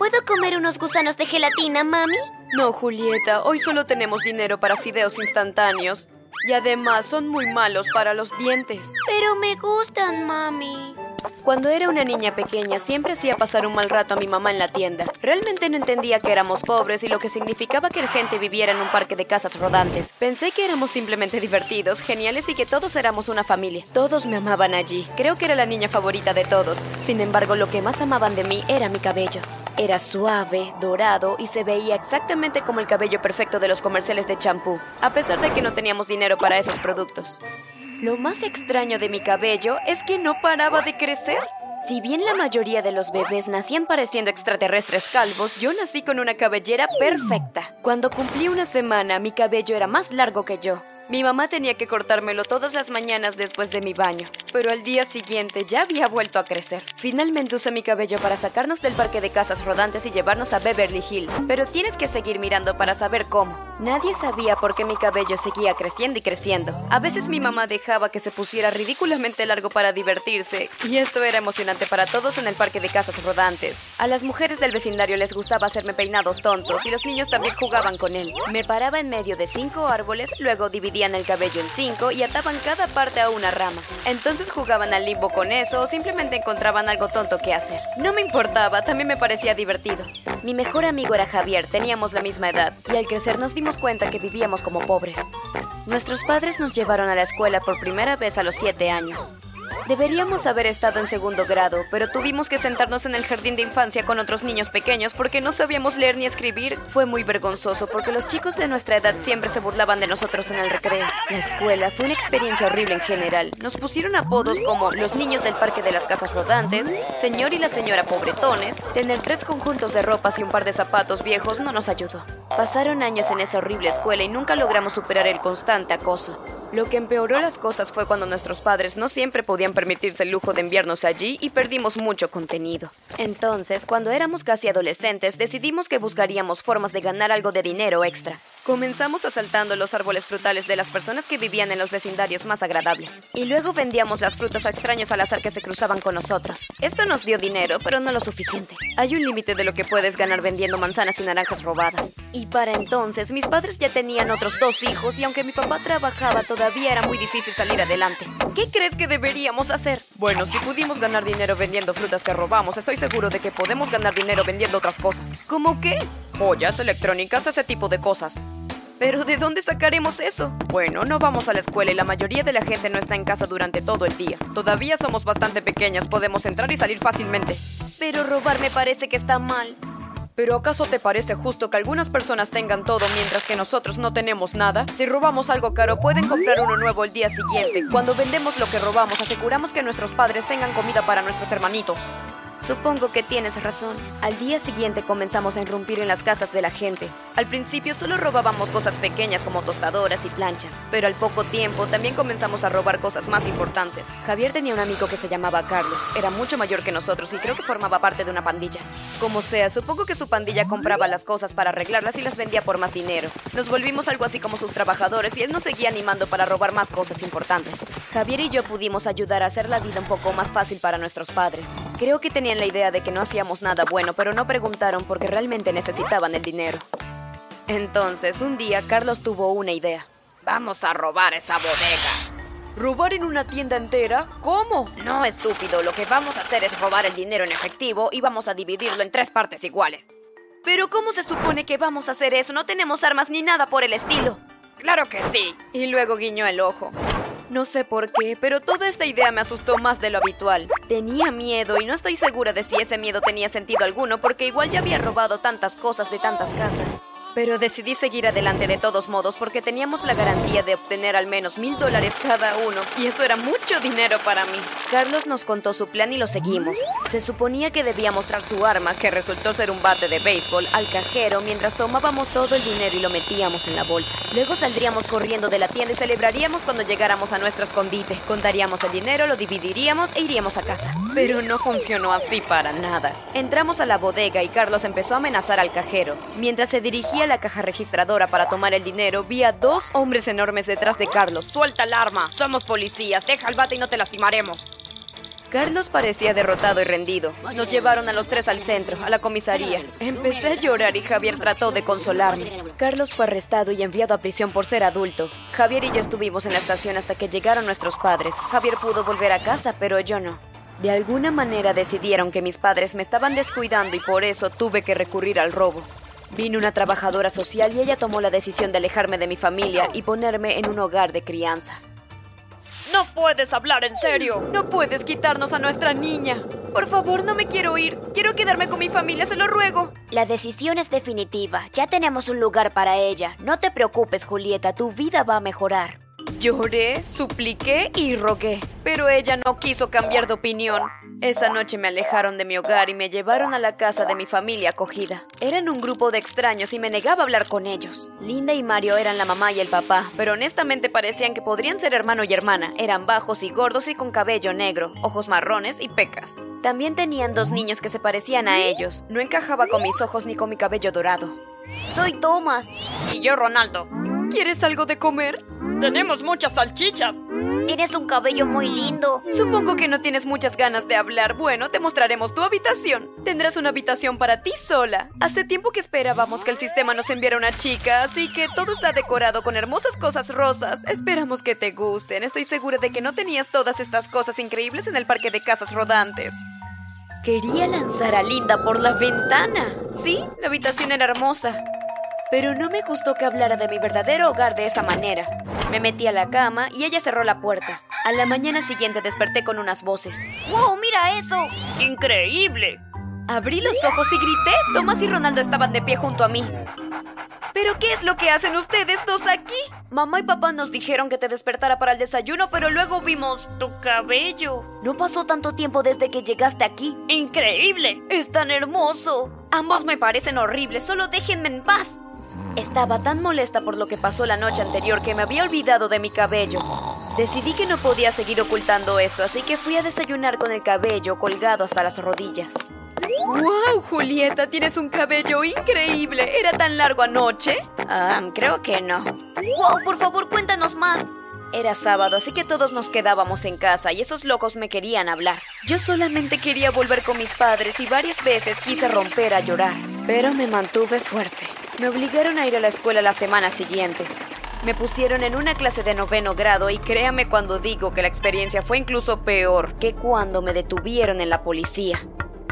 ¿Puedo comer unos gusanos de gelatina, mami? No, Julieta, hoy solo tenemos dinero para fideos instantáneos. Y además son muy malos para los dientes. Pero me gustan, mami. Cuando era una niña pequeña siempre hacía pasar un mal rato a mi mamá en la tienda. Realmente no entendía que éramos pobres y lo que significaba que la gente viviera en un parque de casas rodantes. Pensé que éramos simplemente divertidos, geniales y que todos éramos una familia. Todos me amaban allí. Creo que era la niña favorita de todos. Sin embargo, lo que más amaban de mí era mi cabello. Era suave, dorado y se veía exactamente como el cabello perfecto de los comerciales de champú, a pesar de que no teníamos dinero para esos productos. Lo más extraño de mi cabello es que no paraba de crecer. Si bien la mayoría de los bebés nacían pareciendo extraterrestres calvos, yo nací con una cabellera perfecta. Cuando cumplí una semana, mi cabello era más largo que yo. Mi mamá tenía que cortármelo todas las mañanas después de mi baño, pero al día siguiente ya había vuelto a crecer. Finalmente usé mi cabello para sacarnos del parque de casas rodantes y llevarnos a Beverly Hills, pero tienes que seguir mirando para saber cómo. Nadie sabía por qué mi cabello seguía creciendo y creciendo. A veces mi mamá dejaba que se pusiera ridículamente largo para divertirse, y esto era emocionante para todos en el parque de casas rodantes. A las mujeres del vecindario les gustaba hacerme peinados tontos y los niños también jugaban con él. Me paraba en medio de cinco árboles, luego dividían el cabello en cinco y ataban cada parte a una rama. Entonces jugaban al limbo con eso o simplemente encontraban algo tonto que hacer. No me importaba, también me parecía divertido. Mi mejor amigo era Javier, teníamos la misma edad, y al crecer nos dimos cuenta que vivíamos como pobres. Nuestros padres nos llevaron a la escuela por primera vez a los siete años. Deberíamos haber estado en segundo grado, pero tuvimos que sentarnos en el jardín de infancia con otros niños pequeños porque no sabíamos leer ni escribir. Fue muy vergonzoso porque los chicos de nuestra edad siempre se burlaban de nosotros en el recreo. La escuela fue una experiencia horrible en general. Nos pusieron apodos como los niños del parque de las casas rodantes, señor y la señora pobretones. Tener tres conjuntos de ropas y un par de zapatos viejos no nos ayudó. Pasaron años en esa horrible escuela y nunca logramos superar el constante acoso. Lo que empeoró las cosas fue cuando nuestros padres no siempre podían permitirse el lujo de enviarnos allí y perdimos mucho contenido. Entonces, cuando éramos casi adolescentes, decidimos que buscaríamos formas de ganar algo de dinero extra. Comenzamos asaltando los árboles frutales de las personas que vivían en los vecindarios más agradables. Y luego vendíamos las frutas a extraños al azar que se cruzaban con nosotros. Esto nos dio dinero, pero no lo suficiente. Hay un límite de lo que puedes ganar vendiendo manzanas y naranjas robadas. Y para entonces, mis padres ya tenían otros dos hijos y aunque mi papá trabajaba todavía era muy difícil salir adelante. ¿Qué crees que deberíamos hacer? Bueno, si pudimos ganar dinero vendiendo frutas que robamos, estoy seguro de que podemos ganar dinero vendiendo otras cosas. ¿Cómo qué? Joyas, electrónicas, ese tipo de cosas. ¿Pero de dónde sacaremos eso? Bueno, no vamos a la escuela y la mayoría de la gente no está en casa durante todo el día. Todavía somos bastante pequeños, podemos entrar y salir fácilmente. Pero robar me parece que está mal. ¿Pero acaso te parece justo que algunas personas tengan todo mientras que nosotros no tenemos nada? Si robamos algo caro, pueden comprar uno nuevo el día siguiente. Cuando vendemos lo que robamos, aseguramos que nuestros padres tengan comida para nuestros hermanitos. Supongo que tienes razón. Al día siguiente comenzamos a irrumpir en las casas de la gente. Al principio solo robábamos cosas pequeñas como tostadoras y planchas, pero al poco tiempo también comenzamos a robar cosas más importantes. Javier tenía un amigo que se llamaba Carlos. Era mucho mayor que nosotros y creo que formaba parte de una pandilla. Como sea, supongo que su pandilla compraba las cosas para arreglarlas y las vendía por más dinero. Nos volvimos algo así como sus trabajadores y él nos seguía animando para robar más cosas importantes. Javier y yo pudimos ayudar a hacer la vida un poco más fácil para nuestros padres. Creo que tenían la idea de que no hacíamos nada bueno, pero no preguntaron porque realmente necesitaban el dinero. Entonces, un día Carlos tuvo una idea. Vamos a robar esa bodega. ¿Robar en una tienda entera? ¿Cómo? No, estúpido, lo que vamos a hacer es robar el dinero en efectivo y vamos a dividirlo en tres partes iguales. Pero ¿cómo se supone que vamos a hacer eso? No tenemos armas ni nada por el estilo. Claro que sí. Y luego guiñó el ojo. No sé por qué, pero toda esta idea me asustó más de lo habitual. Tenía miedo y no estoy segura de si ese miedo tenía sentido alguno porque igual ya había robado tantas cosas de tantas casas. Pero decidí seguir adelante de todos modos porque teníamos la garantía de obtener al menos mil dólares cada uno, y eso era mucho dinero para mí. Carlos nos contó su plan y lo seguimos. Se suponía que debía mostrar su arma, que resultó ser un bate de béisbol, al cajero mientras tomábamos todo el dinero y lo metíamos en la bolsa. Luego saldríamos corriendo de la tienda y celebraríamos cuando llegáramos a nuestro escondite. Contaríamos el dinero, lo dividiríamos e iríamos a casa. Pero no funcionó así para nada. Entramos a la bodega y Carlos empezó a amenazar al cajero. Mientras se dirigía la caja registradora para tomar el dinero, vi a dos hombres enormes detrás de Carlos. Suelta el arma. Somos policías. Deja el bate y no te lastimaremos. Carlos parecía derrotado y rendido. Nos llevaron a los tres al centro, a la comisaría. Empecé a llorar y Javier trató de consolarme. Carlos fue arrestado y enviado a prisión por ser adulto. Javier y yo estuvimos en la estación hasta que llegaron nuestros padres. Javier pudo volver a casa, pero yo no. De alguna manera decidieron que mis padres me estaban descuidando y por eso tuve que recurrir al robo. Vino una trabajadora social y ella tomó la decisión de alejarme de mi familia y ponerme en un hogar de crianza. No puedes hablar en serio. No puedes quitarnos a nuestra niña. Por favor, no me quiero ir. Quiero quedarme con mi familia, se lo ruego. La decisión es definitiva. Ya tenemos un lugar para ella. No te preocupes, Julieta, tu vida va a mejorar. Lloré, supliqué y rogué, pero ella no quiso cambiar de opinión. Esa noche me alejaron de mi hogar y me llevaron a la casa de mi familia acogida. Eran un grupo de extraños y me negaba a hablar con ellos. Linda y Mario eran la mamá y el papá, pero honestamente parecían que podrían ser hermano y hermana. Eran bajos y gordos y con cabello negro, ojos marrones y pecas. También tenían dos niños que se parecían a ellos. No encajaba con mis ojos ni con mi cabello dorado. Soy Thomas. Y yo, Ronaldo. ¿Quieres algo de comer? Tenemos muchas salchichas. Tienes un cabello muy lindo. Supongo que no tienes muchas ganas de hablar. Bueno, te mostraremos tu habitación. Tendrás una habitación para ti sola. Hace tiempo que esperábamos que el sistema nos enviara una chica, así que todo está decorado con hermosas cosas rosas. Esperamos que te gusten. Estoy segura de que no tenías todas estas cosas increíbles en el parque de casas rodantes. Quería lanzar a Linda por la ventana. Sí, la habitación era hermosa. Pero no me gustó que hablara de mi verdadero hogar de esa manera. Me metí a la cama y ella cerró la puerta. A la mañana siguiente desperté con unas voces. ¡Wow! ¡Mira eso! ¡Increíble! Abrí los ojos y grité. Tomás y Ronaldo estaban de pie junto a mí. ¿Pero qué es lo que hacen ustedes dos aquí? Mamá y papá nos dijeron que te despertara para el desayuno, pero luego vimos tu cabello. No pasó tanto tiempo desde que llegaste aquí. ¡Increíble! Es tan hermoso. Ambos me parecen horribles, solo déjenme en paz. Estaba tan molesta por lo que pasó la noche anterior que me había olvidado de mi cabello. Decidí que no podía seguir ocultando esto, así que fui a desayunar con el cabello colgado hasta las rodillas. ¡Wow, Julieta! Tienes un cabello increíble. ¿Era tan largo anoche? Ah, creo que no. ¡Wow! Por favor, cuéntanos más. Era sábado, así que todos nos quedábamos en casa y esos locos me querían hablar. Yo solamente quería volver con mis padres y varias veces quise romper a llorar, pero me mantuve fuerte. Me obligaron a ir a la escuela la semana siguiente. Me pusieron en una clase de noveno grado y créame cuando digo que la experiencia fue incluso peor que cuando me detuvieron en la policía.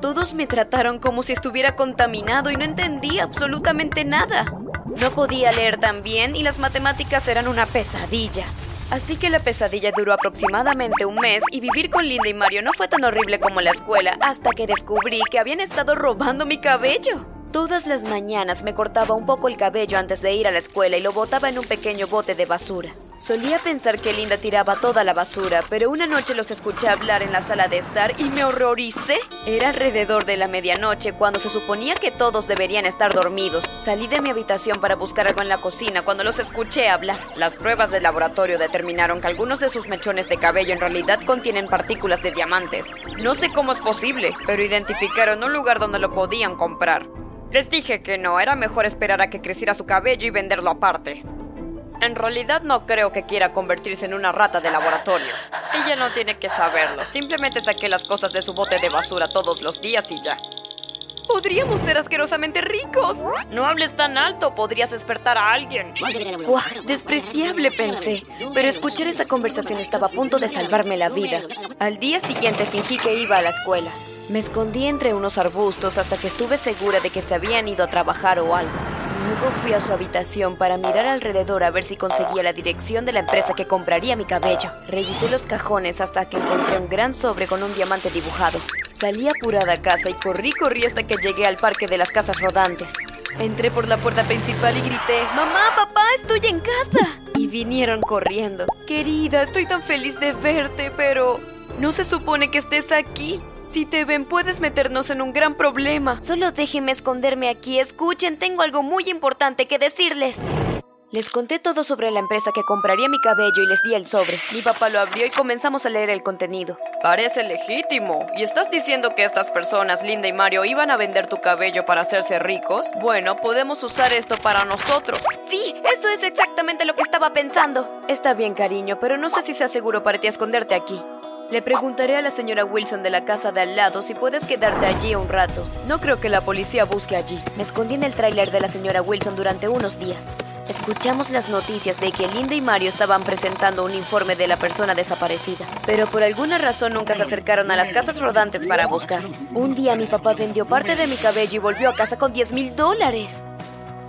Todos me trataron como si estuviera contaminado y no entendía absolutamente nada. No podía leer tan bien y las matemáticas eran una pesadilla. Así que la pesadilla duró aproximadamente un mes y vivir con Linda y Mario no fue tan horrible como la escuela hasta que descubrí que habían estado robando mi cabello. Todas las mañanas me cortaba un poco el cabello antes de ir a la escuela y lo botaba en un pequeño bote de basura. Solía pensar que Linda tiraba toda la basura, pero una noche los escuché hablar en la sala de estar y me horroricé. Era alrededor de la medianoche cuando se suponía que todos deberían estar dormidos. Salí de mi habitación para buscar algo en la cocina cuando los escuché hablar. Las pruebas del laboratorio determinaron que algunos de sus mechones de cabello en realidad contienen partículas de diamantes. No sé cómo es posible, pero identificaron un lugar donde lo podían comprar. Les dije que no, era mejor esperar a que creciera su cabello y venderlo aparte. En realidad no creo que quiera convertirse en una rata de laboratorio. Ella no tiene que saberlo. Simplemente saqué las cosas de su bote de basura todos los días y ya. Podríamos ser asquerosamente ricos. No hables tan alto, podrías despertar a alguien. Despreciable, pensé. Pero escuchar esa conversación estaba a punto de salvarme la vida. Al día siguiente fingí que iba a la escuela. Me escondí entre unos arbustos hasta que estuve segura de que se habían ido a trabajar o algo. Luego fui a su habitación para mirar alrededor a ver si conseguía la dirección de la empresa que compraría mi cabello. Revisé los cajones hasta que encontré un gran sobre con un diamante dibujado. Salí apurada a casa y corrí, corrí hasta que llegué al parque de las casas rodantes. Entré por la puerta principal y grité, Mamá, papá, estoy en casa. Y vinieron corriendo. Querida, estoy tan feliz de verte, pero... ¿No se supone que estés aquí? Si te ven, puedes meternos en un gran problema. Solo déjenme esconderme aquí. Escuchen, tengo algo muy importante que decirles. Les conté todo sobre la empresa que compraría mi cabello y les di el sobre. Mi papá lo abrió y comenzamos a leer el contenido. Parece legítimo. ¿Y estás diciendo que estas personas, Linda y Mario, iban a vender tu cabello para hacerse ricos? Bueno, podemos usar esto para nosotros. Sí, eso es exactamente lo que estaba pensando. Está bien, cariño, pero no sé si sea seguro para ti esconderte aquí. Le preguntaré a la señora Wilson de la casa de al lado si puedes quedarte allí un rato. No creo que la policía busque allí. Me escondí en el tráiler de la señora Wilson durante unos días. Escuchamos las noticias de que Linda y Mario estaban presentando un informe de la persona desaparecida, pero por alguna razón nunca se acercaron a las casas rodantes para buscar. Un día mi papá vendió parte de mi cabello y volvió a casa con 10 mil dólares.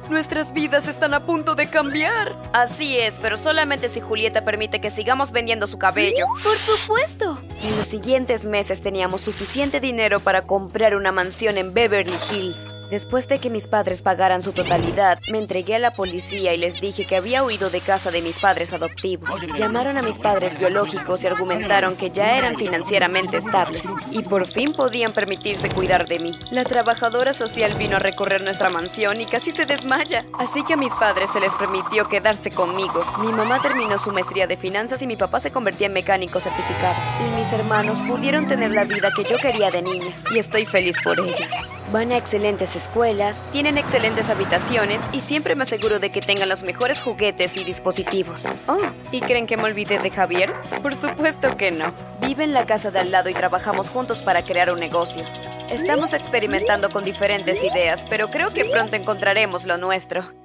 Nuestras vidas están a punto de cambiar. Así es, pero solamente si Julieta permite que sigamos vendiendo su cabello. Por supuesto. En los siguientes meses teníamos suficiente dinero para comprar una mansión en Beverly Hills. Después de que mis padres pagaran su totalidad, me entregué a la policía y les dije que había huido de casa de mis padres adoptivos. Llamaron a mis padres biológicos y argumentaron que ya eran financieramente estables y por fin podían permitirse cuidar de mí. La trabajadora social vino a recorrer nuestra mansión y casi se desmaya, así que a mis padres se les permitió quedarse conmigo. Mi mamá terminó su maestría de finanzas y mi papá se convirtió en mecánico certificado. Y mis hermanos pudieron tener la vida que yo quería de niña y estoy feliz por ellos. Van a excelentes escuelas, tienen excelentes habitaciones y siempre me aseguro de que tengan los mejores juguetes y dispositivos. Oh, ¿y creen que me olvidé de Javier? Por supuesto que no. Vive en la casa de al lado y trabajamos juntos para crear un negocio. Estamos experimentando con diferentes ideas, pero creo que pronto encontraremos lo nuestro.